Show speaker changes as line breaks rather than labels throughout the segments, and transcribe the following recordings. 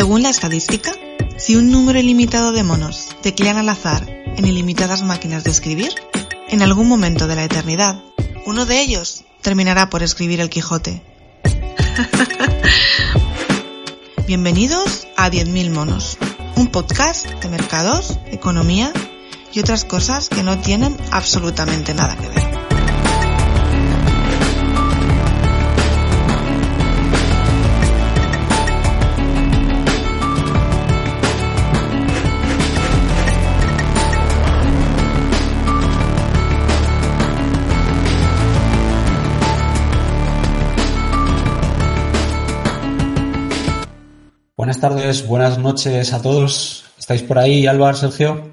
Según la estadística, si un número ilimitado de monos teclean al azar en ilimitadas máquinas de escribir, en algún momento de la eternidad, uno de ellos terminará por escribir el Quijote. Bienvenidos a 10.000 monos, un podcast de mercados, economía y otras cosas que no tienen absolutamente nada que ver.
Buenas tardes, buenas noches a todos. ¿Estáis por ahí, Álvaro, Sergio?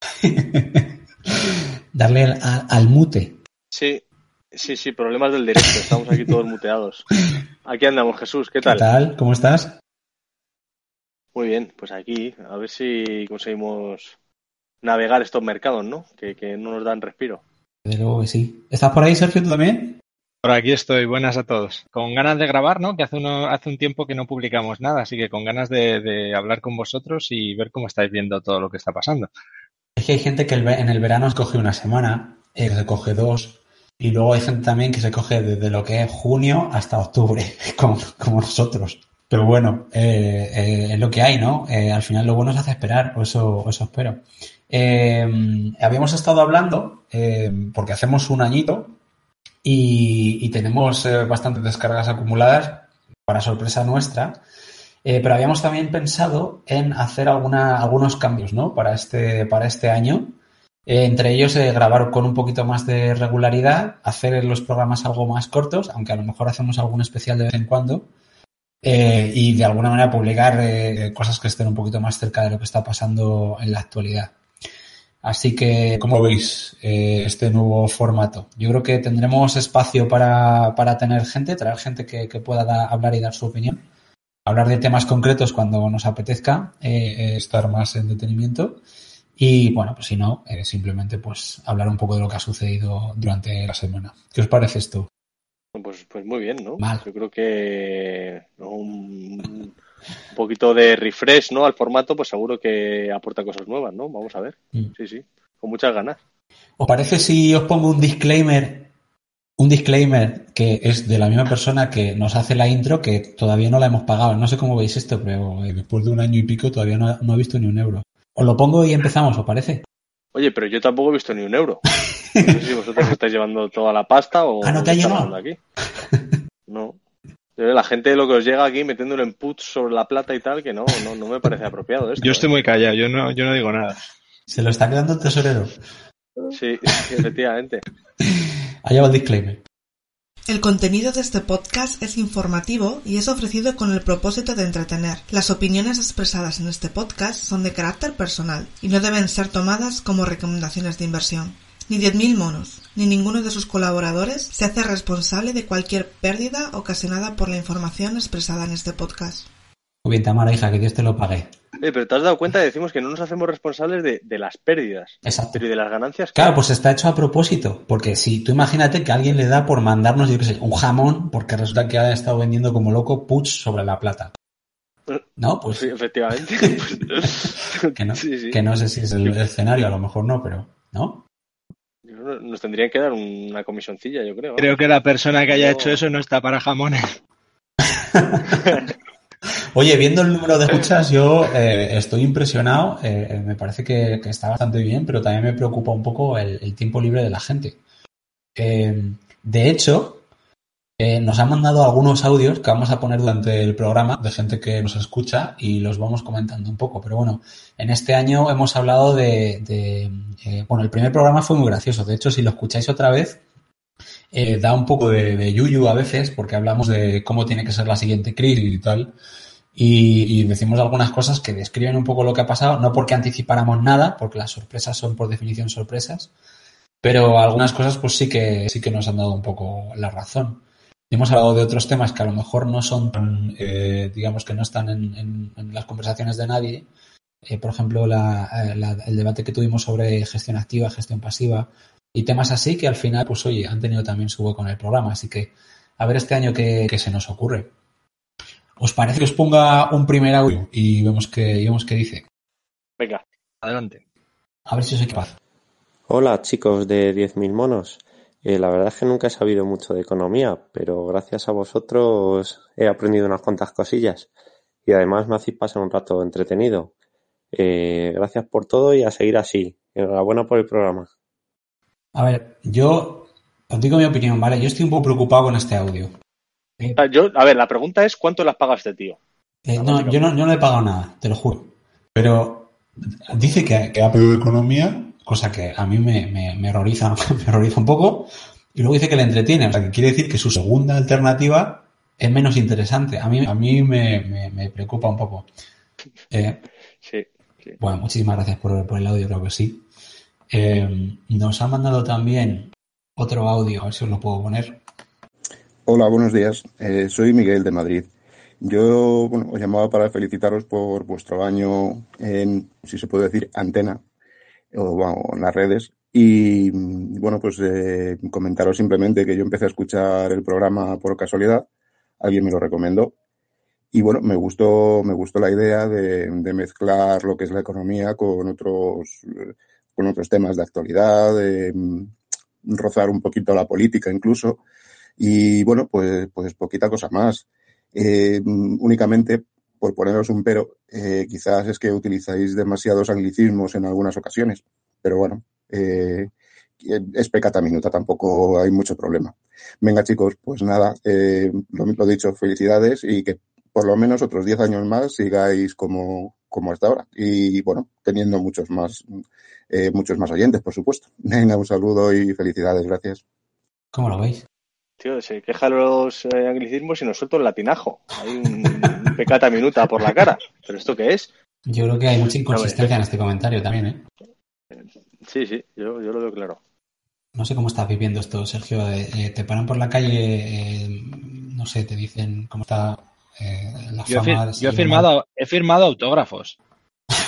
Darle al, al mute.
Sí, sí, sí, problemas del directo. Estamos aquí todos muteados. Aquí andamos, Jesús. ¿Qué tal?
¿Qué tal? ¿Cómo estás?
Muy bien, pues aquí, a ver si conseguimos navegar estos mercados, ¿no? Que, que no nos dan respiro.
Desde luego que sí. ¿Estás por ahí, Sergio, tú también?
Por aquí estoy, buenas a todos. Con ganas de grabar, ¿no? Que hace, uno, hace un tiempo que no publicamos nada, así que con ganas de, hablar con vosotros y ver cómo estáis viendo todo lo que está pasando.
Es que hay gente que en el verano se coge una semana, eh, dos, y luego hay gente también que se coge desde lo que es junio hasta octubre, como, nosotros. Pero bueno, eh, eh, es lo que hay, ¿no? Eh, al final lo bueno se hace esperar, o eso, eso espero. Habíamos estado hablando, porque hacemos un añito, y, tenemos eh, bastantes descargas acumuladas, para sorpresa nuestra, eh, pero habíamos también pensado en hacer algunos cambios, ¿no? Para este, para este año. Eh, entre ellos, grabar con un poquito más de regularidad, hacer los programas algo más cortos, aunque a lo mejor hacemos algún especial de vez en cuando. y de alguna manera publicar cosas que estén un poquito más cerca de lo que está pasando en la actualidad. Así que, ¿cómo veis eh, este nuevo formato? Yo creo que tendremos espacio para, para tener gente, traer gente que, que pueda da- hablar y dar su opinión hablar de temas concretos cuando nos apetezca, eh, eh, estar más en detenimiento. Y bueno, pues si no, eh, simplemente pues hablar un poco de lo que ha sucedido durante la semana. ¿Qué os parece esto?
Pues, pues muy bien, ¿no?
Mal.
Yo creo que un, un poquito de refresh, ¿no? Al formato, pues seguro que aporta cosas nuevas, ¿no? Vamos a ver.
Mm.
Sí, sí. Con muchas ganas.
¿Os parece si os pongo un disclaimer? Un disclaimer que es de la misma persona que nos hace la intro que todavía no la hemos pagado. No sé cómo veis esto, pero eh, después de un año y pico todavía no, no he visto ni un euro. Os lo pongo y empezamos, ¿os parece?
Oye, pero yo tampoco he visto ni un euro. No sé si vosotros estáis llevando toda la pasta o
Ah, ¿no te ha
aquí. No. La gente lo que os llega aquí metiéndolo en puts sobre la plata y tal, que no, no, no me parece apropiado esto.
Yo estoy
¿eh?
muy callado, yo no, yo no digo nada.
Se lo está quedando el tesorero.
Sí, sí, efectivamente.
Allá va el disclaimer.
El contenido de este podcast es informativo y es ofrecido con el propósito de entretener. Las opiniones expresadas en este podcast son de carácter personal y no deben ser tomadas como recomendaciones de inversión. Ni 10.000 monos, ni ninguno de sus colaboradores se hace responsable de cualquier pérdida ocasionada por la información expresada en este podcast.
Muy bien, Tamara, hija, que Dios te lo pague.
Oye, pero te has dado cuenta, decimos que no nos hacemos responsables de, de las pérdidas.
Exacto.
Pero ¿y de las ganancias?
Claro, pues está hecho a propósito, porque si tú imagínate que alguien le da por mandarnos, yo qué sé, un jamón, porque resulta que ha estado vendiendo como loco puts sobre la plata. No, pues
Sí, efectivamente.
Que no,
Sí, sí.
que no sé si es el escenario, a lo mejor no, pero ¿no?
Nos tendrían que dar una comisioncilla, yo creo.
Creo que la persona que haya
No.
hecho eso no está para jamones.
Oye, viendo el número de escuchas, yo eh, estoy impresionado. eh, me parece que, está bastante bien, pero también me preocupa un poco el, tiempo libre de la gente. Eh, de hecho, nos han mandado algunos audios que vamos a poner durante el programa de gente que nos escucha y los vamos comentando un poco. Pero bueno, en este año hemos hablado de. bueno, el primer programa fue muy gracioso. De hecho, si lo escucháis otra vez, da un poco de, de yuyu a veces, porque hablamos de cómo tiene que ser la siguiente crisis y tal. Y, decimos algunas cosas que describen un poco lo que ha pasado, no porque anticipáramos nada, porque las sorpresas son por definición sorpresas, pero algunas cosas pues sí que sí que nos han dado un poco la razón. Hemos hablado de otros temas que a lo mejor no son eh, digamos que no están en, las conversaciones de nadie. Eh, por ejemplo, eh, la- el debate que tuvimos sobre gestión activa, gestión pasiva y temas así que al final, pues oye, han tenido también su hueco en el programa. Así que a ver este año qué, qué se nos ocurre. ¿Os parece que os ponga un primer audio y vemos qué, y vemos qué dice?
Venga.
Adelante.
A ver si soy capaz.
Hola chicos de 10.000 monos. Eh, la verdad es que nunca he sabido mucho de economía, pero gracias a vosotros he aprendido unas cuantas cosillas y además me hacéis pasar un rato entretenido. Eh, gracias por todo y a seguir así. Enhorabuena por el programa.
A ver, yo os digo mi opinión, ¿vale? Yo estoy un poco preocupado con este audio.
Ah, Yo, a ver, la pregunta es ¿cuánto le has pagado a este tío?
Eh, no, yo no, yo no le he pagado nada, te lo juro. Pero dice que, que ha pedido economía, cosa que a mí me, me, me horroriza, me horroriza un poco. Y luego dice que le entretiene, o sea, que quiere decir que su segunda alternativa es menos interesante. A mí, a mí me, me, me preocupa un poco. Eh,
Sí, sí.
bueno, muchísimas gracias por, por el audio, creo que sí. Eh, nos ha mandado también otro audio, a ver si os lo puedo poner.
Hola, buenos días. Eh, soy Miguel de Madrid. Yo bueno, os llamaba para felicitaros por vuestro año en, si se puede decir, antena o bueno, en las redes. Y bueno, pues eh, comentaros simplemente que yo empecé a escuchar el programa por casualidad. Alguien me lo recomendó. Y bueno, me gustó, me gustó la idea de, de mezclar lo que es la economía con otros, con otros temas de actualidad, de mm, rozar un poquito la política incluso. Y bueno, pues, pues poquita cosa más. Eh, únicamente, por poneros un pero, eh, quizás es que utilizáis demasiados anglicismos en algunas ocasiones. Pero bueno, eh, es pecata minuta, tampoco hay mucho problema. Venga, chicos, pues nada, eh, lo, lo dicho, felicidades y que por lo menos otros 10 años más sigáis como, como hasta ahora. Y bueno, teniendo muchos más, eh, muchos más oyentes, por supuesto. Venga, un saludo y felicidades, gracias.
¿Cómo lo veis?
Tío, se queja de los eh, anglicismos y nos suelta el latinajo. Hay un, un pecata minuta por la cara. ¿Pero esto qué es?
Yo creo que hay mucha inconsistencia en este comentario también, ¿eh?
Sí, sí, yo, yo lo veo claro.
No sé cómo estás viviendo esto, Sergio. Eh, eh, te paran por la calle, eh, no sé, te dicen cómo está eh, la
Yo,
fama.
yo he firmado, he firmado autógrafos.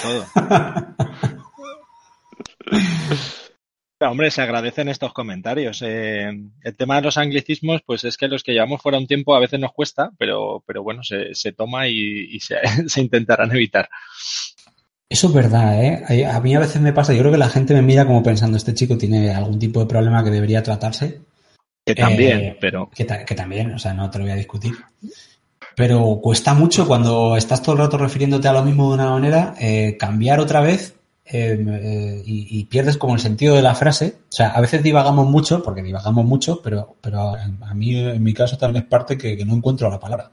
Todo. Pero, hombre, se agradecen estos comentarios. Eh, el tema de los anglicismos, pues es que los que llevamos fuera un tiempo a veces nos cuesta, pero, pero bueno, se, se toma y, y se, se intentarán evitar.
Eso es verdad, ¿eh? A mí a veces me pasa, yo creo que la gente me mira como pensando, este chico tiene algún tipo de problema que debería tratarse.
Que también,
Eh,
pero
Que, ta- que también, o sea, no te lo voy a discutir. Pero cuesta mucho cuando estás todo el rato refiriéndote a lo mismo de una manera, eh, cambiar otra vez eh, eh, y, y pierdes como el sentido de la frase. O sea, a veces divagamos mucho, porque divagamos mucho, pero, pero a mí, en mi caso, también es parte que, que no encuentro la palabra.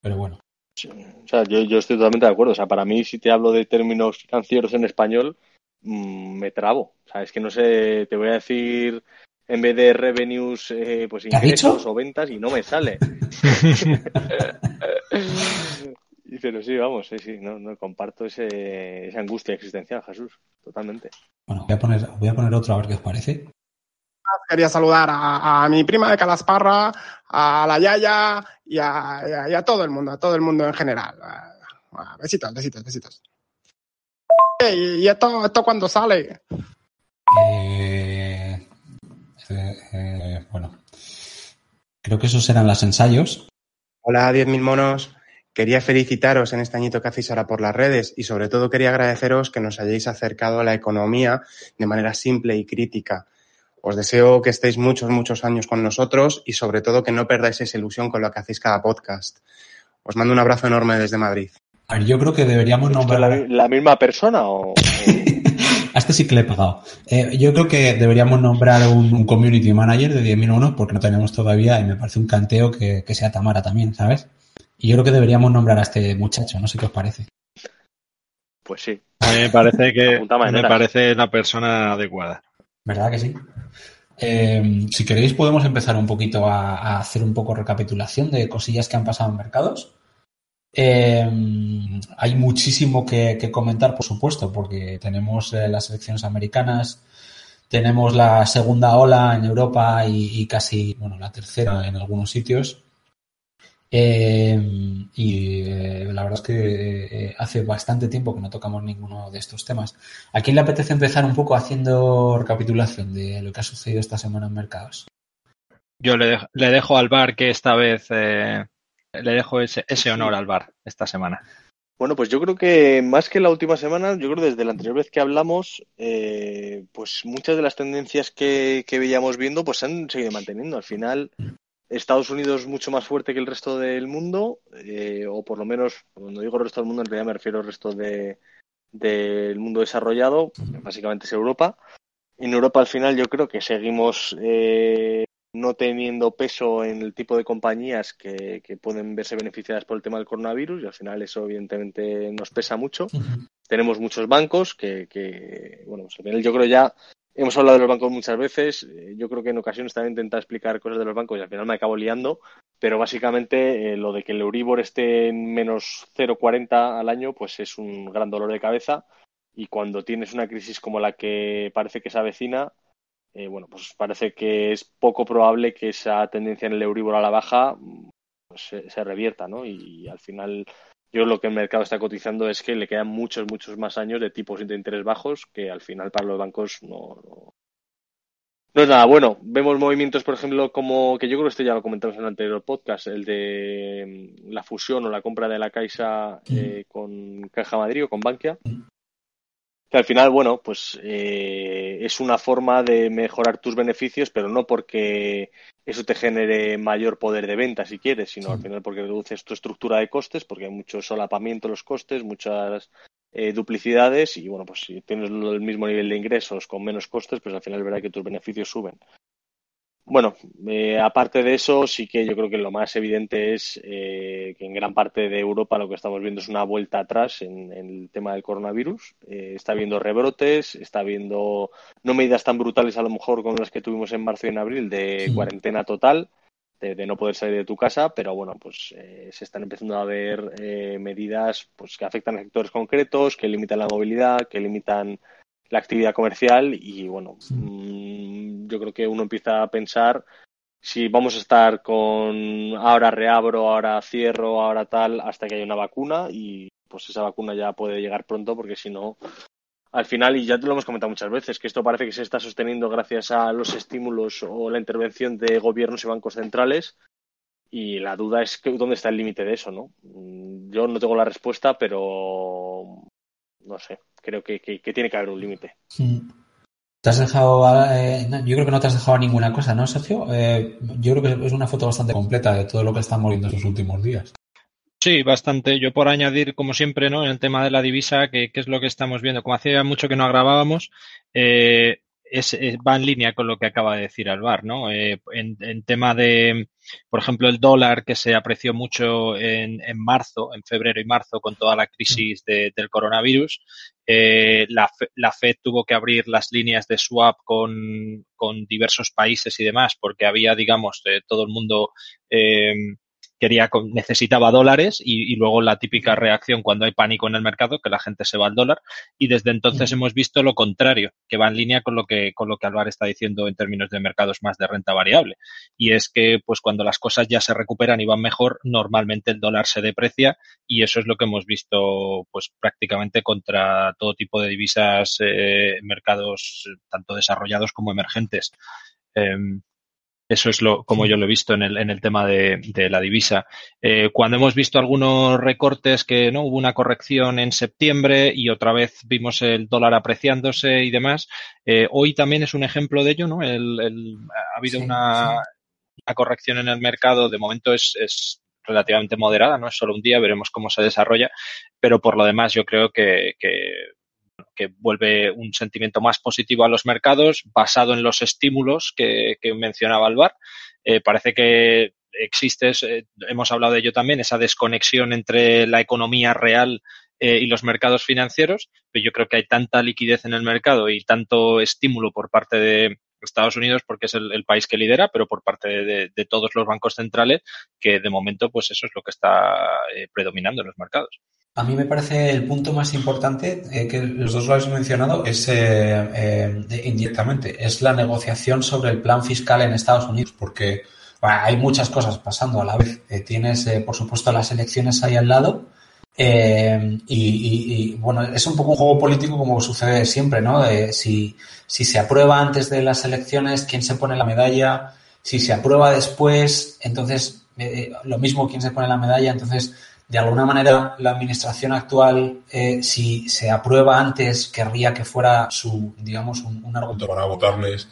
Pero bueno.
O sea, yo, yo estoy totalmente de acuerdo. O sea, para mí, si te hablo de términos financieros en español, mm, me trabo. O sea, es que no sé, te voy a decir en vez de revenues, eh, pues
¿Qué ha
ingresos o ventas y no me sale. Y Pero sí, vamos, sí, sí, no, no comparto ese, esa angustia existencial, Jesús, totalmente.
Bueno, voy a poner, voy a poner otro a ver qué os parece.
Quería saludar a, a mi prima de Calasparra, a la Yaya y a, y a- y a todo el mundo, a todo el mundo en general. Besitos, besitos, besitos. ¿Y esto, esto cuándo sale?
Eh, eh, eh, bueno, creo que esos eran los ensayos.
Hola, 10.000 monos. Quería felicitaros en este añito que hacéis ahora por las redes y sobre todo quería agradeceros que nos hayáis acercado a la economía de manera simple y crítica. Os deseo que estéis muchos, muchos años con nosotros y sobre todo que no perdáis esa ilusión con lo que hacéis cada podcast. Os mando un abrazo enorme desde Madrid.
A ver, yo creo que deberíamos
¿Esto es
nombrar.
la, la misma persona o...?
A este sí que le he pagado. Eh, yo creo que deberíamos nombrar un, un community manager de 10.000 unos porque no tenemos todavía y me parece un canteo que, que sea Tamara también, ¿sabes? Y yo creo que deberíamos nombrar a este muchacho, no sé qué os parece.
Pues sí.
a mí me parece que me parece la persona adecuada.
¿Verdad que sí? Eh, si queréis podemos empezar un poquito a, a hacer un poco recapitulación de cosillas que han pasado en mercados. Eh, hay muchísimo que, que comentar, por supuesto, porque tenemos eh, las elecciones americanas, tenemos la segunda ola en Europa y, y casi, bueno, la tercera en algunos sitios. Eh, y eh, la verdad es que eh, hace bastante tiempo que no tocamos ninguno de estos temas. ¿A quién le apetece empezar un poco haciendo recapitulación de lo que ha sucedido esta semana en mercados?
Yo le, dejo- le dejo al bar que esta vez eh, le dejo ese, ese honor al bar esta semana.
Bueno, pues yo creo que más que la última semana, yo creo desde la anterior vez que hablamos, eh, pues muchas de las tendencias que, que veíamos viendo, pues se han seguido manteniendo. Al final, Estados Unidos mucho más fuerte que el resto del mundo, eh, o por lo menos, cuando digo el resto del mundo, en realidad me refiero al resto de, del mundo desarrollado, básicamente es Europa. En Europa al final yo creo que seguimos eh, no teniendo peso en el tipo de compañías que, que, pueden verse beneficiadas por el tema del coronavirus y al final eso evidentemente nos pesa mucho. Uh -huh. Tenemos muchos bancos que, que, bueno, pues al final yo creo ya hemos hablado de los bancos muchas veces. Eh, yo creo que en ocasiones también he intentado explicar cosas de los bancos y al final me acabo liando. Pero básicamente eh, lo de que el Euribor esté en menos 0,40 al año, pues es un gran dolor de cabeza. Y cuando tienes una crisis como la que parece que se avecina, eh, bueno, pues parece que es poco probable que esa tendencia en el Euribor a la baja pues, se, se, revierta, ¿no? Y, al final, yo lo que el mercado está cotizando es que le quedan muchos, muchos más años de tipos de interés bajos que al final para los bancos no, no, no es nada bueno. Vemos movimientos, por ejemplo, como que yo creo que esto ya lo comentamos en el anterior podcast, el de la fusión o la compra de la Caixa eh, con Caja Madrid o con Bankia que al final, bueno, pues eh, es una forma de mejorar tus beneficios, pero no porque eso te genere mayor poder de venta, si quieres, sino sí. al final porque reduces tu estructura de costes, porque hay mucho solapamiento en los costes, muchas eh, duplicidades, y bueno, pues si tienes el mismo nivel de ingresos con menos costes, pues al final es verdad que tus beneficios suben. Bueno, eh, aparte de eso, sí que yo creo que lo más evidente es eh, que en gran parte de Europa lo que estamos viendo es una vuelta atrás en, en el tema del coronavirus. Eh, está habiendo rebrotes, está habiendo no medidas tan brutales a lo mejor como las que tuvimos en marzo y en abril de sí. cuarentena total, de, de, no poder salir de tu casa, pero bueno, pues eh, se están empezando a ver eh, medidas pues, que afectan a sectores concretos, que limitan la movilidad, que limitan la actividad comercial y bueno, sí. mmm, yo creo que uno empieza a pensar si vamos a estar con ahora reabro, ahora cierro, ahora tal, hasta que haya una vacuna y pues esa vacuna ya puede llegar pronto porque si no, al final, y ya te lo hemos comentado muchas veces, que esto parece que se está sosteniendo gracias a los estímulos o la intervención de gobiernos y bancos centrales y la duda es que, dónde está el límite de eso, ¿no? Yo no tengo la respuesta, pero no sé, creo que, que, que tiene que haber un límite.
Sí. Te has dejado, eh, yo creo que no te has dejado ninguna cosa, ¿no, Sergio? Eh, yo creo que es una foto bastante completa de todo lo que estamos viendo en los últimos días.
Sí, bastante. Yo por añadir, como siempre, ¿no? En el tema de la divisa, que, es lo que estamos viendo. Como hacía mucho que no grabábamos, eh, es, es, va en línea con lo que acaba de decir Alvar, ¿no? Eh, en, en, tema de, por ejemplo, el dólar que se apreció mucho en, en marzo, en febrero y marzo, con toda la crisis de, del coronavirus, eh, la, la, Fed tuvo que abrir las líneas de swap con, con diversos países y demás, porque había, digamos, de todo el mundo eh, quería, necesitaba dólares y, y, luego la típica reacción cuando hay pánico en el mercado, que la gente se va al dólar. Y desde entonces hemos visto lo contrario, que va en línea con lo que, con lo que Alvar está diciendo en términos de mercados más de renta variable. Y es que, pues cuando las cosas ya se recuperan y van mejor, normalmente el dólar se deprecia y eso es lo que hemos visto, pues prácticamente contra todo tipo de divisas, eh, mercados tanto desarrollados como emergentes. Eh, eso es lo, como yo lo he visto en el, en el tema de, de la divisa. Eh, cuando hemos visto algunos recortes que no hubo una corrección en septiembre y otra vez vimos el dólar apreciándose y demás, eh, hoy también es un ejemplo de ello, ¿no? El, el, ha habido sí, una, sí. una, corrección en el mercado, de momento es, es relativamente moderada, no es solo un día, veremos cómo se desarrolla, pero por lo demás yo creo que, que que vuelve un sentimiento más positivo a los mercados basado en los estímulos que, que mencionaba Alvar. Eh, parece que existe, eh, hemos hablado de ello también, esa desconexión entre la economía real eh, y los mercados financieros, pero yo creo que hay tanta liquidez en el mercado y tanto estímulo por parte de Estados Unidos porque es el, país que lidera, pero por parte de, todos los bancos centrales que de momento pues eso es lo que está predominando en los mercados.
A mí me parece el punto más importante eh, que los dos lo habéis mencionado es eh, eh, indirectamente, es la negociación sobre el plan fiscal en Estados Unidos, porque hay muchas cosas pasando a la vez. Tienes, por supuesto, las elecciones ahí al lado. Y, bueno, es un poco un juego político como sucede siempre, ¿no? si, si se aprueba antes de las elecciones, quién se pone la medalla, si se aprueba después, entonces lo mismo quien se pone la medalla, entonces de alguna manera la administración actual, eh, si se aprueba antes, querría que fuera su, digamos, un, un argumento. Para votarles.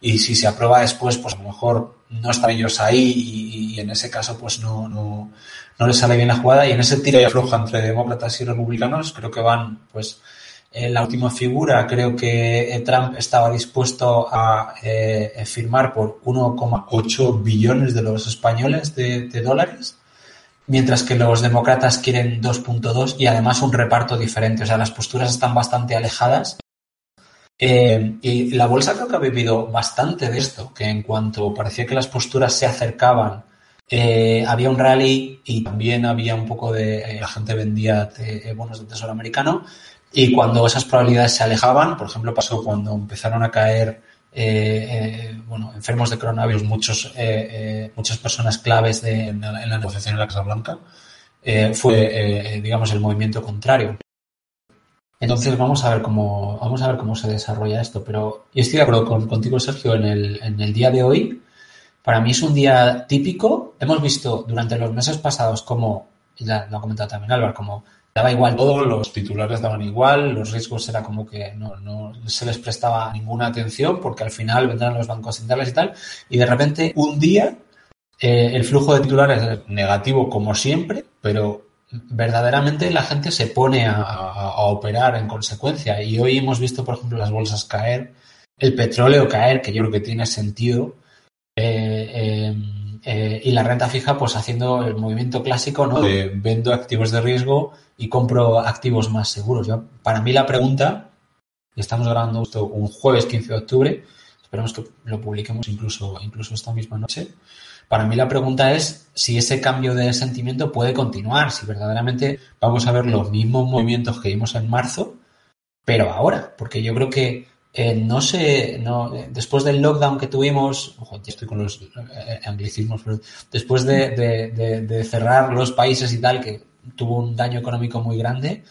Y si se aprueba después, pues a lo mejor no están ellos ahí y, y en ese caso pues no, no, no les sale bien la jugada. Y en ese tiro y afloja entre demócratas y republicanos creo que van pues en la última figura. Creo que eh, Trump estaba dispuesto a eh, firmar por 1,8 billones de los españoles de, de, dólares, mientras que los demócratas quieren 2.2 y además un reparto diferente. O sea, las posturas están bastante alejadas. Eh, y la bolsa creo que ha vivido bastante de esto, que en cuanto parecía que las posturas se acercaban, eh, había un rally y también había un poco de... Eh, la gente vendía bonos del Tesoro americano y cuando esas probabilidades se alejaban, por ejemplo, pasó cuando empezaron a caer eh, eh, bueno, enfermos de coronavirus, muchos, eh, muchas personas claves de, en, la, negociación en la Casa Blanca, fue, digamos, el movimiento contrario. Entonces vamos a ver cómo vamos a ver cómo se desarrolla esto. Pero yo estoy de acuerdo con, contigo, Sergio, en el, en el día de hoy. Para mí es un día típico. Hemos visto durante los meses pasados como, y lo ha comentado también Álvaro, como daba igual todo, los titulares daban igual, los riesgos era como que no, no se les prestaba ninguna atención porque al final vendrán los bancos centrales y tal, y de repente un día eh, el flujo de titulares es negativo como siempre, pero verdaderamente la gente se pone a, operar en consecuencia y hoy hemos visto, por ejemplo, las bolsas caer, el petróleo caer, que yo creo que tiene sentido. Eh, eh, y la renta fija, pues haciendo el movimiento clásico, ¿no? De vendo activos de riesgo y compro activos más seguros. Yo, para mí la pregunta, y estamos grabando esto un jueves 15 de octubre, esperemos que lo publiquemos incluso, incluso esta misma noche. Para mí la pregunta es si ese cambio de sentimiento puede continuar, si verdaderamente vamos a ver los mismos movimientos que vimos en marzo, pero ahora, porque yo creo que eh, no sé, no, después del lockdown que tuvimos, ojo, ya estoy con los eh, anglicismos, pero después de, de, de, de, cerrar los países y tal, que tuvo un daño económico muy grande,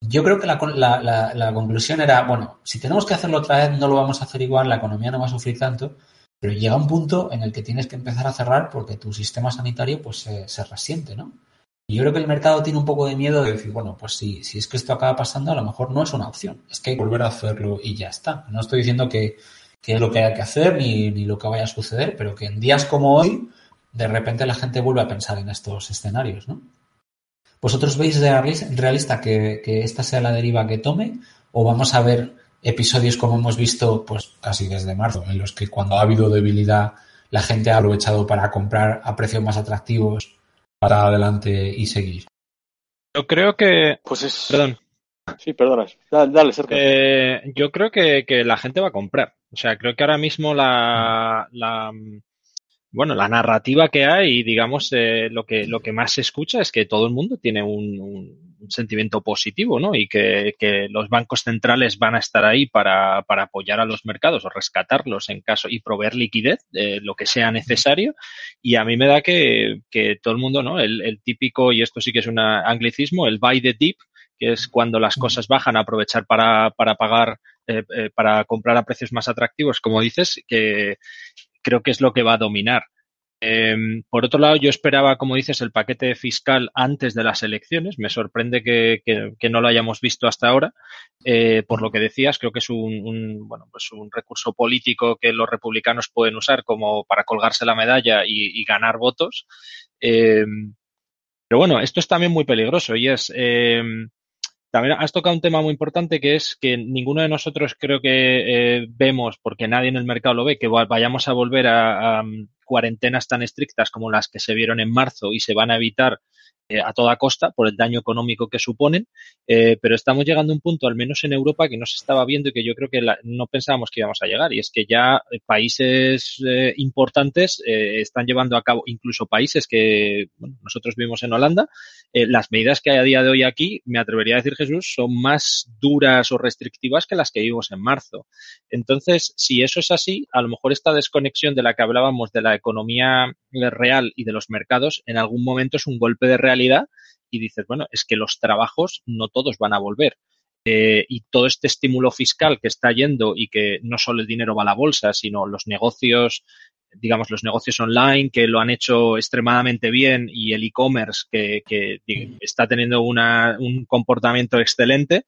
yo creo que la, la, la, la, conclusión era, bueno, si tenemos que hacerlo otra vez, no lo vamos a hacer igual, la economía no va a sufrir tanto, pero llega un punto en el que tienes que empezar a cerrar porque tu sistema sanitario pues se, se resiente, ¿no? Y yo creo que el mercado tiene un poco de miedo de decir, bueno, pues si, si es que esto acaba pasando, a lo mejor no es una opción. Es que hay que volver a hacerlo y ya está. No estoy diciendo que, que es lo que hay que hacer ni, ni lo que vaya a suceder, pero que en días como hoy, de repente la gente vuelve a pensar en estos escenarios, ¿no? ¿Vosotros veis realista que, que esta sea la deriva que tome? ¿O vamos a ver episodios como hemos visto, pues casi desde marzo, en los que cuando ha habido debilidad la gente ha aprovechado para comprar a precios más atractivos para adelante y seguir.
Yo creo que.
Pues es.
Perdón.
Sí, perdonas. Dale, dale Sergio.
Eh, yo creo que, que, la gente va a comprar. O sea, creo que ahora mismo la. la bueno, la narrativa que hay y digamos eh, lo que lo que más se escucha es que todo el mundo tiene un, un, un sentimiento positivo, ¿no? Y que, que, los bancos centrales van a estar ahí para, para, apoyar a los mercados o rescatarlos en caso y proveer liquidez, eh, lo que sea necesario. Y a mí me da que, que todo el mundo, ¿no? El, el, típico, y esto sí que es un anglicismo, el buy the dip, que es cuando las cosas bajan, aprovechar para, para pagar, eh, eh, para comprar a precios más atractivos, como dices, que creo que es lo que va a dominar. Eh, por otro lado, yo esperaba, como dices, el paquete fiscal antes de las elecciones. Me sorprende que, no lo hayamos visto hasta ahora. Eh, por lo que decías, creo que es un, un, bueno, pues un recurso político que los republicanos pueden usar como para colgarse la medalla y, ganar votos. Eh, pero bueno, esto es también muy peligroso y es eh, también has tocado un tema muy importante que es que ninguno de nosotros creo que eh, vemos, porque nadie en el mercado lo ve, que vayamos a volver a, cuarentenas tan estrictas como las que se vieron en marzo y se van a evitar a toda costa por el daño económico que suponen, eh, pero estamos llegando a un punto, al menos en Europa, que no se estaba viendo y que yo creo que la, no pensábamos que íbamos a llegar, y es que ya países eh, importantes eh, están llevando a cabo, incluso países que nosotros vivimos en Holanda, eh, las medidas que hay a día de hoy aquí, me atrevería a decir Jesús, son más duras o restrictivas que las que vimos en marzo. Entonces, si eso es así, a lo mejor esta desconexión de la que hablábamos de la economía real y de los mercados, en algún momento es un golpe de realidad realidad y dices, bueno, es que los trabajos no todos van a volver. Eh, y todo este estímulo fiscal que está yendo y que no solo el dinero va a la bolsa, sino los negocios digamos, los negocios online que lo han hecho extremadamente bien y el e-commerce que, que, está teniendo una, un comportamiento excelente,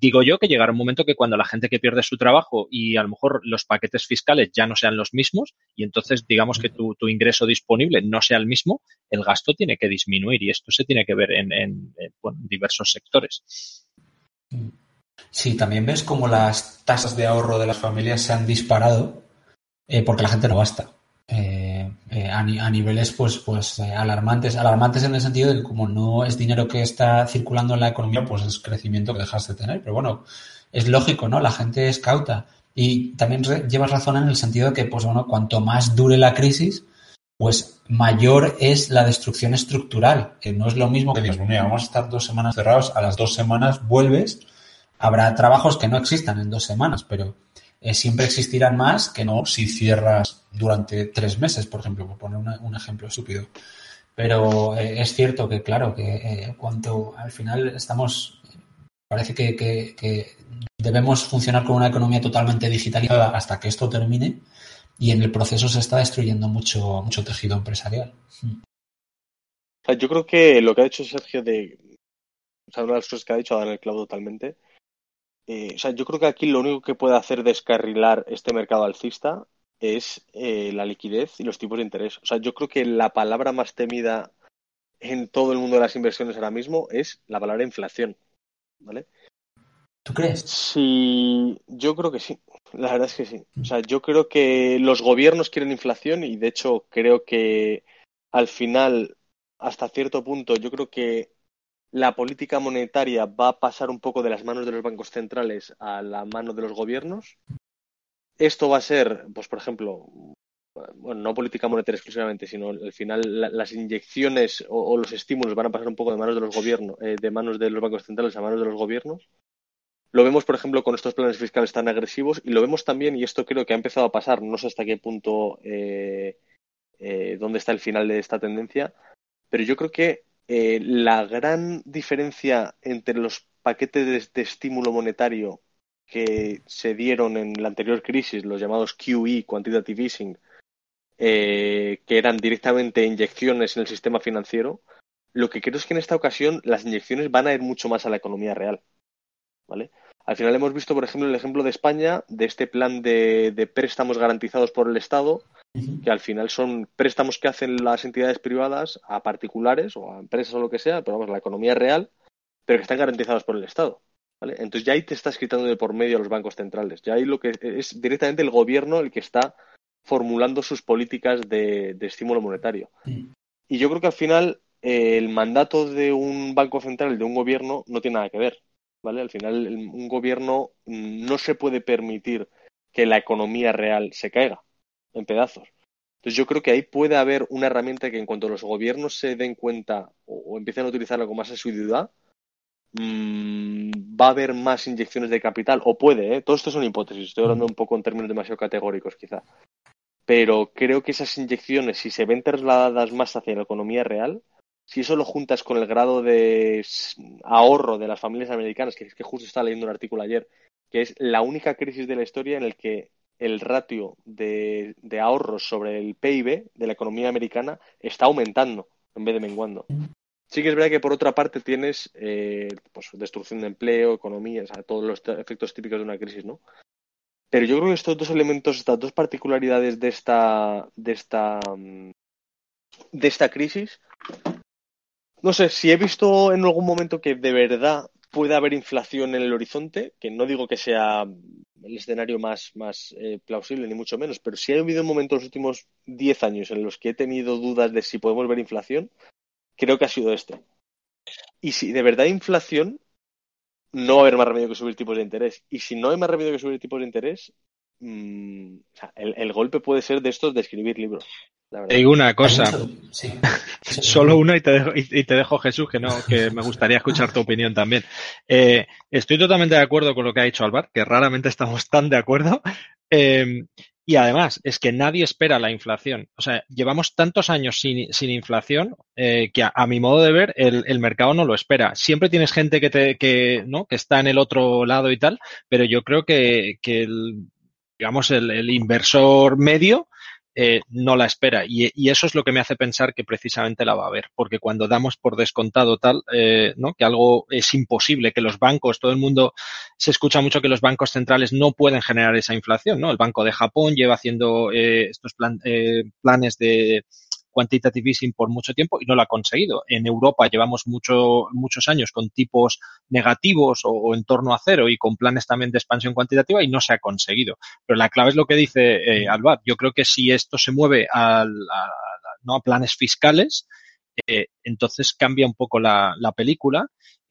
digo yo que llegará un momento que cuando la gente que pierde su trabajo y a lo mejor los paquetes fiscales ya no sean los mismos y entonces digamos que tu, tu ingreso disponible no sea el mismo, el gasto tiene que disminuir y esto se tiene que ver en, en, bueno, diversos sectores.
Sí, también ves como las tasas de ahorro de las familias se han disparado eh, porque la gente no gasta. Eh, eh, a, a, niveles pues, pues eh, alarmantes, alarmantes en el sentido de que como no es dinero que está circulando en la economía, pues es crecimiento que dejas de tener. Pero bueno, es lógico, ¿no? La gente es cauta. Y también llevas razón en el sentido de que, pues bueno, cuanto más dure la crisis, pues mayor es la destrucción estructural. Que no es lo mismo que digas, vamos a estar dos semanas cerrados, a las dos semanas vuelves. Habrá trabajos que no existan en dos semanas, pero eh, siempre existirán más que no si cierras durante tres meses, por ejemplo, por poner un ejemplo estúpido. Pero eh, es cierto que, claro, que eh, cuanto al final estamos, parece que, que, que, debemos funcionar con una economía totalmente digitalizada hasta que esto termine y en el proceso se está destruyendo mucho, mucho tejido empresarial.
Yo creo que lo que ha dicho Sergio de, una de las cosas que ha dicho en el clavo totalmente, eh, o sea, yo creo que aquí lo único que puede hacer descarrilar este mercado alcista es eh, la liquidez y los tipos de interés. O sea, yo creo que la palabra más temida en todo el mundo de las inversiones ahora mismo es la palabra inflación. ¿Vale?
¿Tú crees?
Sí, yo creo que sí. La verdad es que sí. O sea, yo creo que los gobiernos quieren inflación y de hecho creo que al final, hasta cierto punto, yo creo que la política monetaria va a pasar un poco de las manos de los bancos centrales a la mano de los gobiernos. Esto va a ser, pues por ejemplo, bueno, no política monetaria exclusivamente, sino al final la, las inyecciones o, o, los estímulos van a pasar un poco de manos de los gobiernos, eh, de manos de los bancos centrales a manos de los gobiernos. Lo vemos, por ejemplo, con estos planes fiscales tan agresivos y lo vemos también, y esto creo que ha empezado a pasar, no sé hasta qué punto, eh, eh, dónde está el final de esta tendencia, pero yo creo que eh, la gran diferencia entre los paquetes de, estímulo monetario que se dieron en la anterior crisis, los llamados QE, Quantitative Easing, eh, que eran directamente inyecciones en el sistema financiero, lo que creo es que en esta ocasión las inyecciones van a ir mucho más a la economía real. ¿Vale? Al final hemos visto, por ejemplo, el ejemplo de España, de este plan de, de préstamos garantizados por el Estado, que al final son préstamos que hacen las entidades privadas a particulares o a empresas o lo que sea, pero vamos, la economía real, pero que están garantizados por el Estado. ¿vale? Entonces ya ahí te estás quitando de por medio a los bancos centrales. Ya ahí lo que es directamente el gobierno el que está formulando sus políticas de, de estímulo monetario. Sí. Y yo creo que al final eh, el mandato de un banco central, de un gobierno, no tiene nada que ver. ¿Vale? Al final un gobierno no se puede permitir que la economía real se caiga en pedazos. Entonces yo creo que ahí puede haber una herramienta que en cuanto los gobiernos se den cuenta o, empiecen a utilizarla con más asiduidad, mmm, va a haber más inyecciones de capital, o puede, ¿eh? todo esto son hipótesis, estoy hablando un poco en términos demasiado categóricos quizá, pero creo que esas inyecciones, si se ven trasladadas más hacia la economía real, si eso lo juntas con el grado de ahorro de las familias americanas, que es que justo estaba leyendo un artículo ayer, que es la única crisis de la historia en el que el ratio de, de ahorros sobre el PIB de la economía americana está aumentando en vez de menguando. Sí que es verdad que por otra parte tienes eh, pues, destrucción de empleo, economía, o sea, todos los efectos típicos de una crisis, ¿no? Pero yo creo que estos dos elementos, estas dos particularidades de esta, de esta, de esta crisis, no sé, si he visto en algún momento que de verdad puede haber inflación en el horizonte, que no digo que sea el escenario más, más eh, plausible, ni mucho menos, pero si ha habido momentos en los últimos 10 años en los que he tenido dudas de si podemos ver inflación, creo que ha sido este. Y si de verdad hay inflación, no va a haber más remedio que subir tipos de interés. Y si no hay más remedio que subir tipos de interés, sea, el, el, golpe puede ser de estos de escribir libros.
Te digo una cosa, sí. solo una y te, dejo, y, y te, dejo, Jesús, que no, que me gustaría escuchar tu opinión también. Eh, estoy totalmente de acuerdo con lo que ha dicho Álvaro, que raramente estamos tan de acuerdo. Eh, y además, es que nadie espera la inflación. O sea, llevamos tantos años sin, sin inflación eh, que a, a, mi modo de ver el, el, mercado no lo espera. Siempre tienes gente que, te, que, ¿no? que está en el otro lado y tal, pero yo creo que, que el, digamos, el, el inversor medio eh, no la espera. Y, y, eso es lo que me hace pensar que precisamente la va a ver, porque cuando damos por descontado tal, eh, ¿no? que algo es imposible, que los bancos, todo el mundo, se escucha mucho que los bancos centrales no pueden generar esa inflación, ¿no? El Banco de Japón lleva haciendo eh, estos plan, eh, planes de quantitative easing por mucho tiempo y no lo ha conseguido. En Europa llevamos mucho, muchos años con tipos negativos o, o, en torno a cero y con planes también de expansión cuantitativa y no se ha conseguido. Pero la clave es lo que dice eh, Albat. Yo creo que si esto se mueve al, a, ¿no? a planes fiscales, eh, entonces cambia un poco la, la película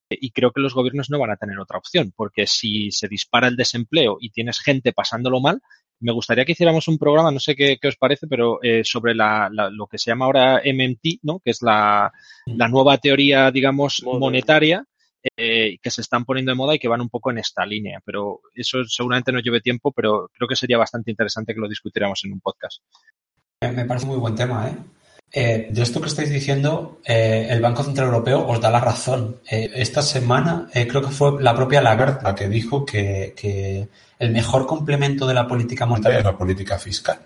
y creo que los gobiernos no van a tener otra opción, porque si se dispara el desempleo y tienes gente pasándolo mal, me gustaría que hiciéramos un programa, no sé qué, qué os parece, pero eh, sobre la, la, lo que se llama ahora MMT, ¿no? que es la, la nueva teoría, digamos, monetaria, eh, que se están poniendo de moda y que van un poco en esta línea. Pero eso seguramente nos lleve tiempo, pero creo que sería bastante interesante que lo discutiéramos en un podcast.
Me parece muy buen tema, ¿eh? Eh, de esto que estáis diciendo, eh, el Banco Central Europeo os da la razón. Eh, esta semana creo que fue la propia Lagarde la que dijo que, que, el mejor complemento de la política monetaria es la política fiscal.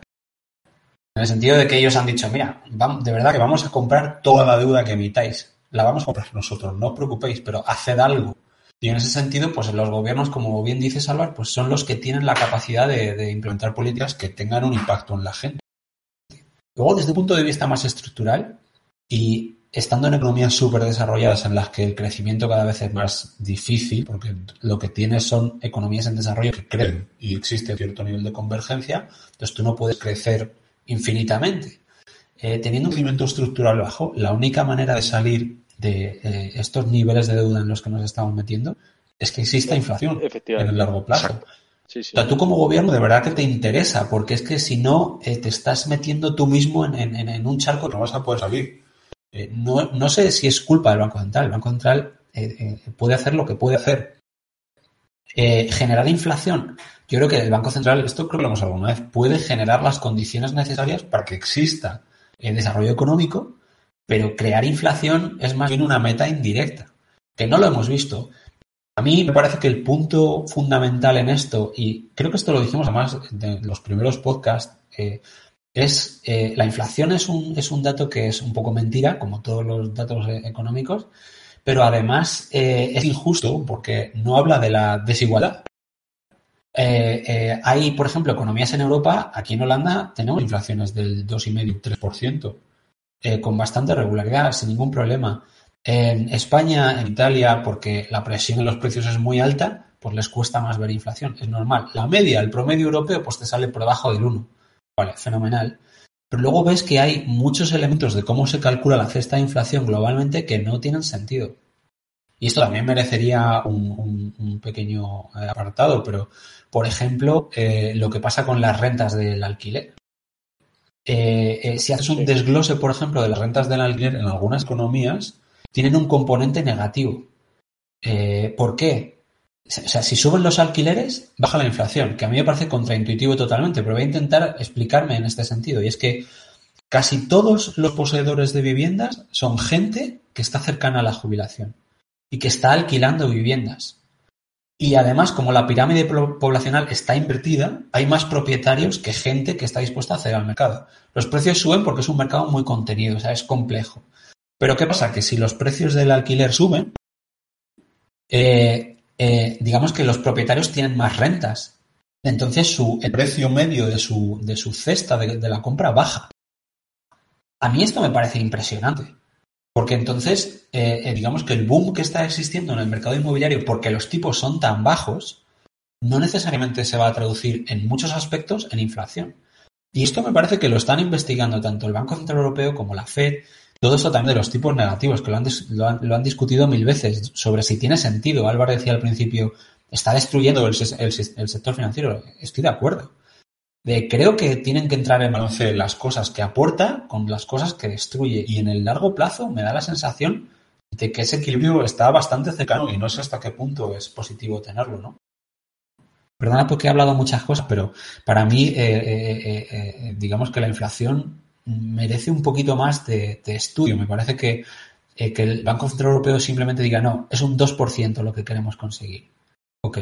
En el sentido de que ellos han dicho, mira, vamos, de verdad que vamos a comprar toda la deuda que emitáis. La vamos a comprar nosotros, no os preocupéis, pero haced algo. Y en ese sentido, pues los gobiernos, como bien dice Salvar, pues son los que tienen la capacidad de, de implementar políticas que tengan un impacto en la gente. Luego, desde un punto de vista más estructural y estando en economías súper desarrolladas en las que el crecimiento cada vez es más difícil, porque lo que tienes son economías en desarrollo que creen y existe cierto nivel de convergencia, entonces tú no puedes crecer infinitamente. Eh, teniendo un crecimiento estructural bajo, la única manera de salir de eh, estos niveles de deuda en los que nos estamos metiendo es que exista inflación en el largo plazo. Exacto. O sea, tú como gobierno de verdad que te interesa, porque es que si no, eh, te estás metiendo tú mismo en, en, un charco no vas a poder salir. Eh, no, no, sé si es culpa del Banco Central. El Banco Central eh, puede hacer lo que puede hacer. generar inflación. Yo creo que el Banco Central, esto creo que lo hemos alguna vez, puede generar las condiciones necesarias para que exista el desarrollo económico, pero crear inflación es más bien una meta indirecta, que no lo hemos visto. A mí me parece que el punto fundamental en esto, y creo que esto lo dijimos además en los primeros podcasts, eh, es eh, la inflación es un, es un dato que es un poco mentira, como todos los datos económicos, pero además eh, es injusto porque no habla de la desigualdad. hay, por ejemplo, economías en Europa, aquí en Holanda tenemos inflaciones del 2,5-3%, con bastante regularidad, sin ningún problema. En España, en Italia, porque la presión en los precios es muy alta, pues les cuesta más ver inflación. Es normal. La media, el promedio europeo, pues te sale por debajo del 1. Vale, fenomenal. Pero luego ves que hay muchos elementos de cómo se calcula la cesta de inflación globalmente que no tienen sentido. Y esto también merecería un, un, un pequeño apartado, pero, por ejemplo, eh, lo que pasa con las rentas del alquiler. Eh, eh, si haces un desglose, por ejemplo, de las rentas del alquiler en algunas economías, tienen un componente negativo. Eh, ¿Por qué? O sea, si suben los alquileres, baja la inflación, que a mí me parece contraintuitivo totalmente, pero voy a intentar explicarme en este sentido. Y es que casi todos los poseedores de viviendas son gente que está cercana a la jubilación y que está alquilando viviendas. Y además, como la pirámide poblacional está invertida, hay más propietarios que gente que está dispuesta a acceder al mercado. Los precios suben porque es un mercado muy contenido, o sea, es complejo. Pero ¿qué pasa? Que si los precios del alquiler suben, eh, eh, digamos que los propietarios tienen más rentas. Entonces el precio medio de su, de su cesta de, de la compra baja. A mí esto me parece impresionante. Porque entonces, eh, digamos que el boom que está existiendo en el mercado inmobiliario, porque los tipos son tan bajos, no necesariamente se va a traducir en muchos aspectos en inflación. Y esto me parece que lo están investigando tanto el Banco Central Europeo como la Fed todo esto también de los tipos negativos, que lo han, discutido mil veces, sobre si tiene sentido. Álvaro decía al principio, está destruyendo el, sector financiero. Estoy de acuerdo. Creo que tienen que entrar en balance las cosas que aporta con las cosas que destruye. Y en el largo plazo me da la sensación de que ese equilibrio está bastante cercano y no sé hasta qué punto es positivo tenerlo, ¿no? Perdona porque he hablado muchas cosas, pero para mí, eh, eh, eh, digamos que la inflación merece un poquito más de, estudio. Me parece que, eh, que, el Banco Central Europeo simplemente diga, no, es un 2% lo que queremos conseguir. Ok.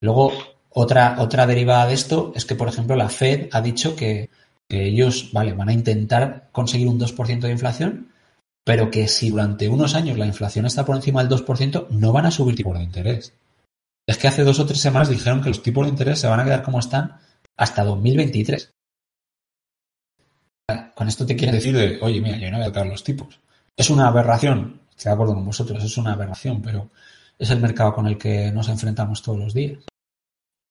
Luego, otra, otra derivada de esto es que, por ejemplo, la Fed ha dicho que Que ellos, vale, van a intentar conseguir un 2% de inflación, pero que si durante unos años la inflación está por encima del 2%, no van a subir tipos de interés. Es que hace dos o tres semanas dijeron que los tipos de interés se van a quedar como están hasta 2023. Con esto te quieren decir de, oye, mira, yo no voy a tocar los tipos. Es una aberración, estoy de acuerdo con vosotros, es una aberración, pero es el mercado con el que nos enfrentamos todos los días.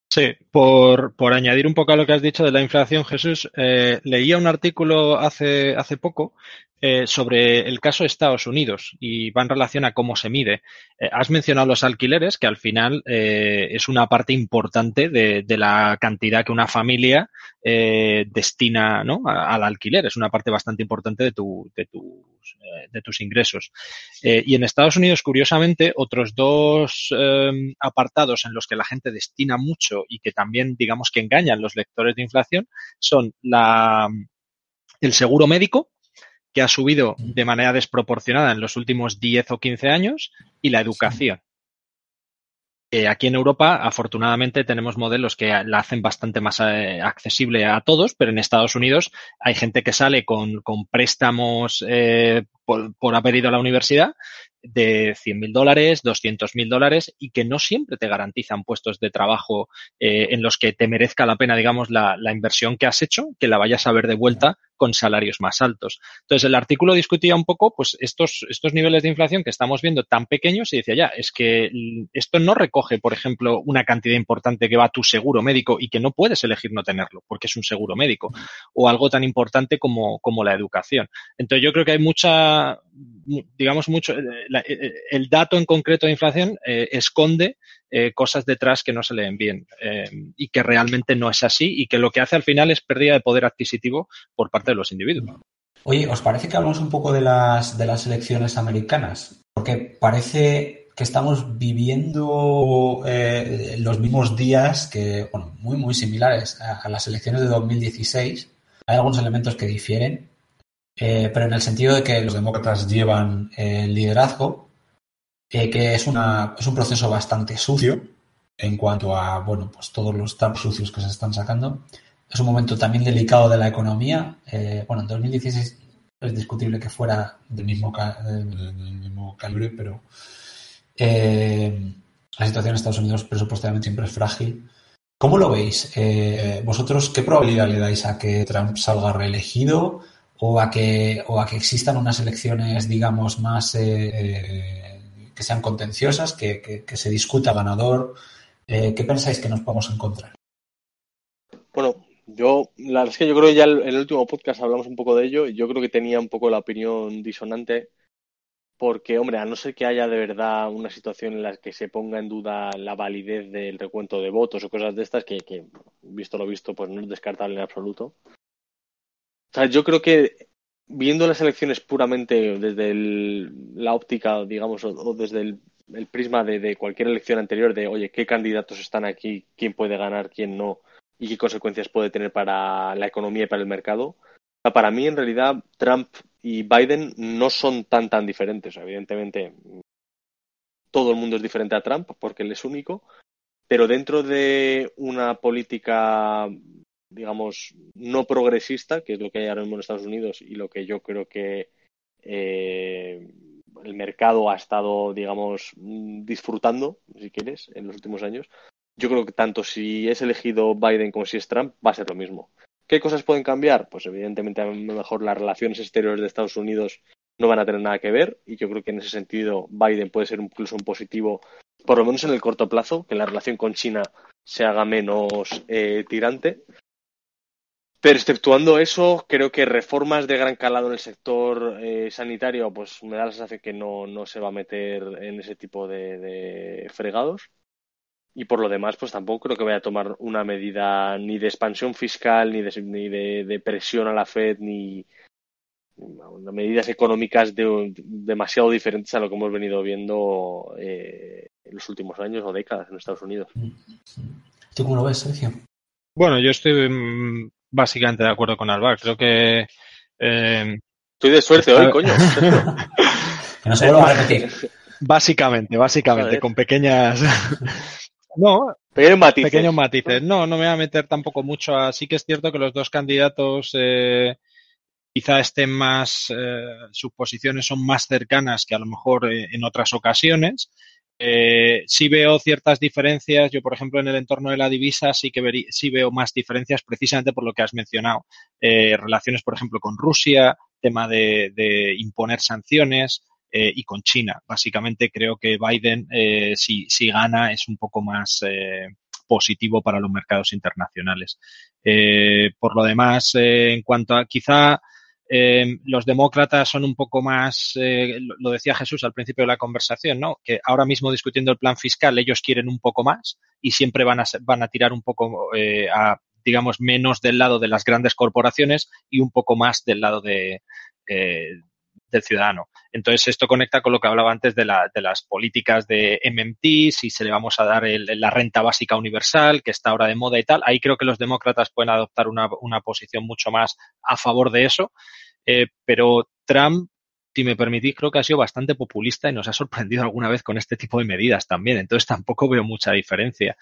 Sí, por, por añadir un poco a lo que has dicho de la inflación, Jesús, eh, leía un artículo hace, hace poco eh, sobre el caso de Estados Unidos y va en relación a cómo se mide. Eh, has mencionado los alquileres, que al final eh, es una parte importante de, de, la cantidad que una familia destina ¿no? al alquiler. Es una parte bastante importante de, tu, de, tus, de tus ingresos. y en Estados Unidos, curiosamente, otros dos em, apartados en los que la gente destina mucho y que también, digamos, que engañan los lectores de inflación son la, el seguro médico, que ha subido de manera desproporcionada en los últimos 10 o 15 años, y la educación. Eh, aquí en Europa, afortunadamente, tenemos modelos que la hacen bastante más eh, accesible a todos, pero en Estados Unidos hay gente que sale con, con préstamos eh, por, por, haber ido a la universidad de 100 mil dólares, 200 mil dólares y que no siempre te garantizan puestos de trabajo eh, en los que te merezca la pena, digamos, la, la, inversión que has hecho, que la vayas a ver de vuelta con salarios más altos. Entonces, el artículo discutía un poco, pues, estos, estos niveles de inflación que estamos viendo tan pequeños y decía, ya, es que esto no recoge, por ejemplo, una cantidad importante que va a tu seguro médico y que no puedes elegir no tenerlo, porque es un seguro médico, o algo tan importante como, como la educación. Entonces, yo creo que hay mucha, digamos, mucho, la, el dato en concreto de inflación eh, esconde eh, cosas detrás que no se leen bien eh, y que realmente no es así y que lo que hace al final es pérdida de poder adquisitivo por parte de los individuos.
Oye, ¿os parece que hablamos un poco de las, de las elecciones americanas? Porque parece que estamos viviendo eh, los mismos días que, bueno, muy, muy similares a, las elecciones de 2016. Hay algunos elementos que difieren, eh, pero en el sentido de que los demócratas llevan el liderazgo, eh, que es, una, un proceso bastante sucio en cuanto a, bueno, pues todos los trapos sucios que se están sacando. Es un momento también delicado de la economía. Eh, bueno, en 2016 es discutible que fuera del mismo, del mismo calibre, pero eh, la situación en Estados Unidos presupuestariamente siempre es frágil. ¿Cómo lo veis? Eh, ¿Vosotros qué probabilidad le dais a que Trump salga reelegido o a que, o a que existan unas elecciones, digamos, más eh, que sean contenciosas, que, se discuta ganador? ¿Qué pensáis que nos podemos encontrar?
Bueno, yo, la verdad es que yo creo que ya en el último podcast hablamos un poco de ello y yo creo que tenía un poco la opinión disonante porque, hombre, a no ser que haya de verdad una situación en la que se ponga en duda la validez del recuento de votos o cosas de estas, que visto lo visto, pues no es descartable en absoluto. O sea, yo creo que viendo las elecciones puramente desde el, la óptica, digamos, o, desde el, el prisma de, de, cualquier elección anterior, de, oye, ¿qué candidatos están aquí? ¿Quién puede ganar? ¿Quién no? ¿Y qué consecuencias puede tener para la economía y para el mercado? Para mí, en realidad, Trump y Biden no son tan, tan diferentes. Evidentemente, todo el mundo es diferente a Trump porque él es único, pero dentro de una política, digamos, no progresista, que es lo que hay ahora mismo en Estados Unidos y lo que yo creo que eh, el mercado ha estado, digamos, disfrutando, si quieres, en los últimos años, yo creo que tanto si es elegido Biden como si es Trump, va a ser lo mismo. ¿Qué cosas pueden cambiar? Pues evidentemente a lo mejor las relaciones exteriores de Estados Unidos no van a tener nada que ver y yo creo que en ese sentido Biden puede ser incluso un positivo, por lo menos en el corto plazo, que la relación con China se haga menos eh, tirante. Pero exceptuando eso, creo que reformas de gran calado en el sector eh, sanitario, pues me da la sensación que no, no se va a meter en ese tipo de, de fregados y por lo demás, pues tampoco creo que vaya a tomar una medida ni de expansión fiscal, ni de, ni de, de presión a la Fed, ni medidas económicas de, demasiado diferentes a lo que hemos venido viendo eh, en los últimos años o décadas en Estados Unidos.
¿Tú cómo lo ves, Sergio?
Bueno, yo estoy básicamente de acuerdo con Alvar. Creo que. Eh,
estoy de suerte está... hoy, coño.
que no se vuelva a repetir.
Básicamente, básicamente, con pequeñas. No,
Pequeños matices.
Pequeños matices. No, no me voy a meter tampoco mucho. Así que es cierto que los dos candidatos eh, quizá estén más, eh, sus posiciones son más cercanas que a lo mejor eh, en otras ocasiones. Eh, sí veo ciertas diferencias. Yo, por ejemplo, en el entorno de la divisa sí que verí- sí veo más diferencias precisamente por lo que has mencionado. Eh, relaciones, por ejemplo, con Rusia, tema de, de imponer sanciones eh, y con China. Básicamente creo que Biden, eh, si, si gana, es un poco más eh, positivo para los mercados internacionales. Eh, por lo demás, en cuanto a quizá eh, los demócratas son un poco más, eh, lo, decía Jesús al principio de la conversación, ¿no? Que ahora mismo discutiendo el plan fiscal, ellos quieren un poco más y siempre van a, van a tirar un poco eh, digamos, menos del lado de las grandes corporaciones y un poco más del lado de, del ciudadano. Entonces, esto conecta con lo que hablaba antes de, la, de las políticas de MMT, si se le vamos a dar el- la renta básica universal, que está ahora de moda y tal. Ahí creo que los demócratas pueden adoptar una posición mucho más a favor de eso. Eh, pero Trump, si me permitís, creo que ha sido bastante populista y nos ha sorprendido alguna vez con este tipo de medidas también. Entonces tampoco veo mucha diferencia.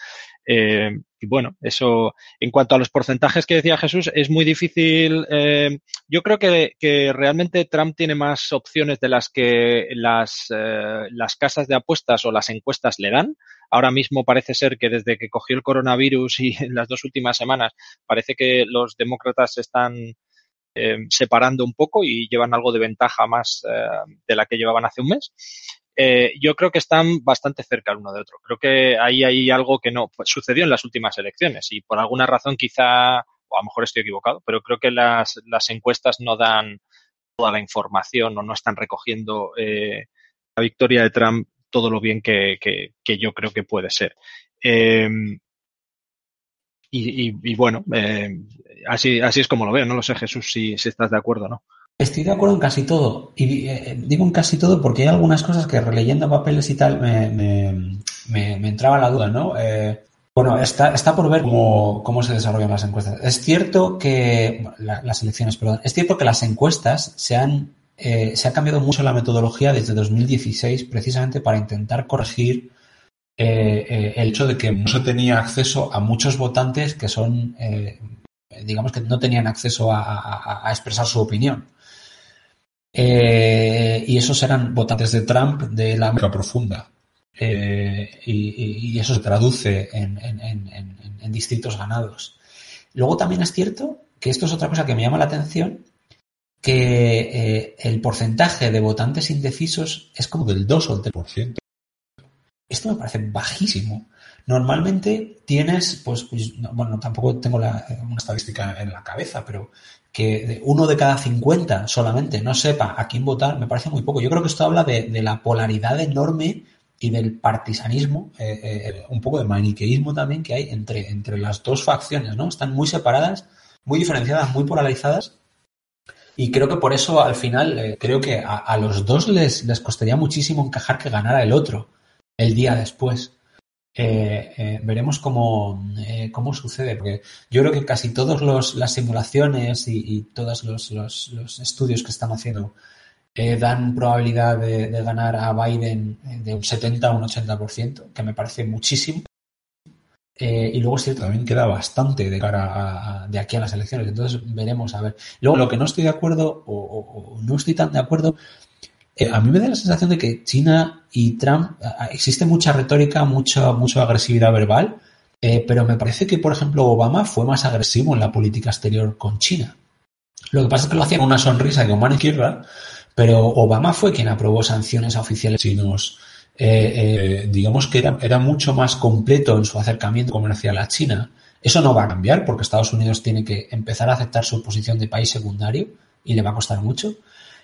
Eh, y bueno, eso, en cuanto a los porcentajes que decía Jesús, es muy difícil. eh, yo creo que, que realmente Trump tiene más opciones de las que las, eh, las casas de apuestas o las encuestas le dan. Ahora mismo parece ser que desde que cogió el coronavirus y en las dos últimas semanas parece que los demócratas están eh, separando un poco y llevan algo de ventaja más eh, de la que llevaban hace un mes. Eh, yo creo que están bastante cerca el uno de otro. Creo que ahí hay algo que no sucedió en las últimas elecciones y por alguna razón quizá, o a lo mejor estoy equivocado, pero creo que las, encuestas no dan toda la información o no están recogiendo eh, la victoria de Trump todo lo bien que, yo creo que puede ser. Eh, y, y, y, bueno, eh, así, así es como lo veo. No lo sé, Jesús, si, estás de acuerdo o no.
Estoy de acuerdo en casi todo. Y eh, digo en casi todo porque hay algunas cosas que releyendo papeles y tal me, me, me, entraba la duda, ¿no? Eh, bueno, está, está por ver cómo, cómo se desarrollan las encuestas. Es cierto que la, las elecciones, perdón, es cierto que las encuestas se han, eh, se ha cambiado mucho la metodología desde 2016 precisamente para intentar corregir el hecho de que no se tenía acceso a muchos votantes que son, eh, digamos que no tenían acceso a, a, a expresar su opinión. Eh, y esos eran votantes de Trump de la América profunda. Eh, y, y, eso se traduce en, en, en, en, distritos ganados. Luego también es cierto que esto es otra cosa que me llama la atención, que eh, el porcentaje de votantes indecisos es como del 2 o el 3%. Esto me parece bajísimo. Normalmente tienes, pues, pues bueno, tampoco tengo la, una estadística en la cabeza, pero que uno de cada 50 solamente no sepa a quién votar, me parece muy poco. Yo creo que esto habla de, de la polaridad enorme y del partisanismo, eh, eh, un poco de maniqueísmo también que hay entre, entre las dos facciones, ¿no? Están muy separadas, muy diferenciadas, muy polarizadas. Y creo que por eso al final, eh, creo que a, a, los dos les, les costaría muchísimo encajar que ganara el otro el día después. Eh, veremos cómo, cómo sucede, porque yo creo que casi todas las simulaciones y, todos los, los, estudios que están haciendo eh, dan probabilidad de, ganar a Biden de un 70 a un 80%, que me parece muchísimo. Eh, y luego es cierto, también queda bastante de cara a, de aquí a las elecciones. Entonces veremos a ver. Luego, lo que no estoy de acuerdo, o no estoy tan de acuerdo, a mí me da la sensación de que China y Trump, existe mucha retórica, mucha, mucha agresividad verbal, eh, pero me parece que, por ejemplo, Obama fue más agresivo en la política exterior con China. Lo que pasa es que lo hacía con una sonrisa y con mano izquierda, pero Obama fue quien aprobó sanciones a oficiales chinos. Eh, eh, digamos que era, era, mucho más completo en su acercamiento comercial a China. Eso no va a cambiar porque Estados Unidos tiene que empezar a aceptar su posición de país secundario y le va a costar mucho.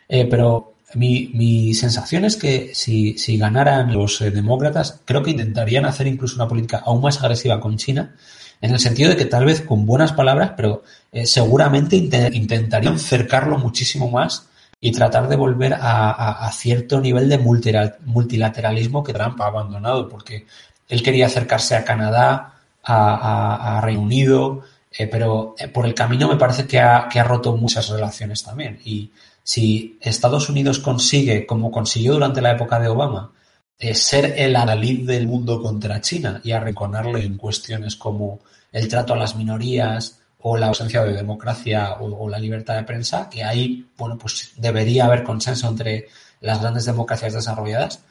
Pero mi, mi, sensación es que si, si ganaran los eh, demócratas, creo que intentarían hacer incluso una política aún más agresiva con China, en el sentido de que tal vez con buenas palabras, pero eh, seguramente int intentarían cercarlo muchísimo más y tratar de volver a, a, a cierto nivel de multilateralismo que Trump ha abandonado, porque él quería acercarse a Canadá, a, a Reino Unido, eh, pero por el camino me parece que ha, que ha roto muchas relaciones también. Y si Estados Unidos consigue, como consiguió durante la época de Obama, eh, ser el adalid del mundo contra China y arrinconarle en cuestiones como el trato a las minorías o la ausencia de democracia o, la libertad de prensa, que ahí, bueno, pues debería haber consenso entre las grandes democracias desarrolladas.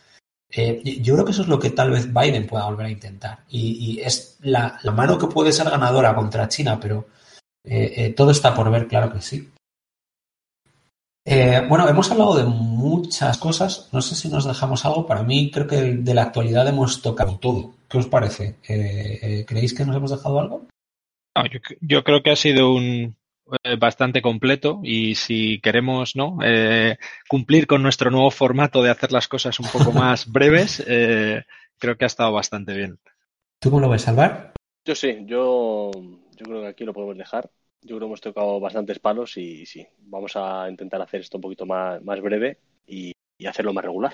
Eh, yo creo que eso es lo que tal vez Biden pueda volver a intentar. Y, es la, mano que puede ser ganadora contra China, pero eh, todo está por ver, claro que sí. Eh, bueno, hemos hablado de muchas cosas. No sé si nos dejamos algo. Para mí, creo que de la actualidad hemos tocado todo. ¿Qué os parece? Eh, eh, ¿Creéis que nos hemos dejado algo?
yo, creo que ha sido un bastante completo y si queremos no cumplir con nuestro nuevo formato de hacer las cosas un poco más breves, creo que ha estado bastante bien.
¿Tú cómo lo ves, Salvar?
Yo sí, yo, yo creo que aquí lo podemos dejar yo creo que hemos tocado bastantes palos y, sí, vamos a intentar hacer esto un poquito más, más breve y, hacerlo más regular.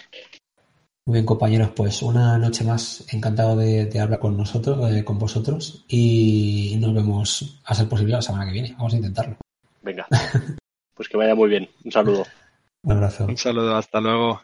Muy bien, compañeros, pues una noche más encantado de, hablar con nosotros, eh, con vosotros, y nos vemos a ser posible la semana que viene. Vamos a intentarlo.
Venga, pues que vaya muy bien. Un saludo.
Un abrazo.
Un saludo, hasta luego.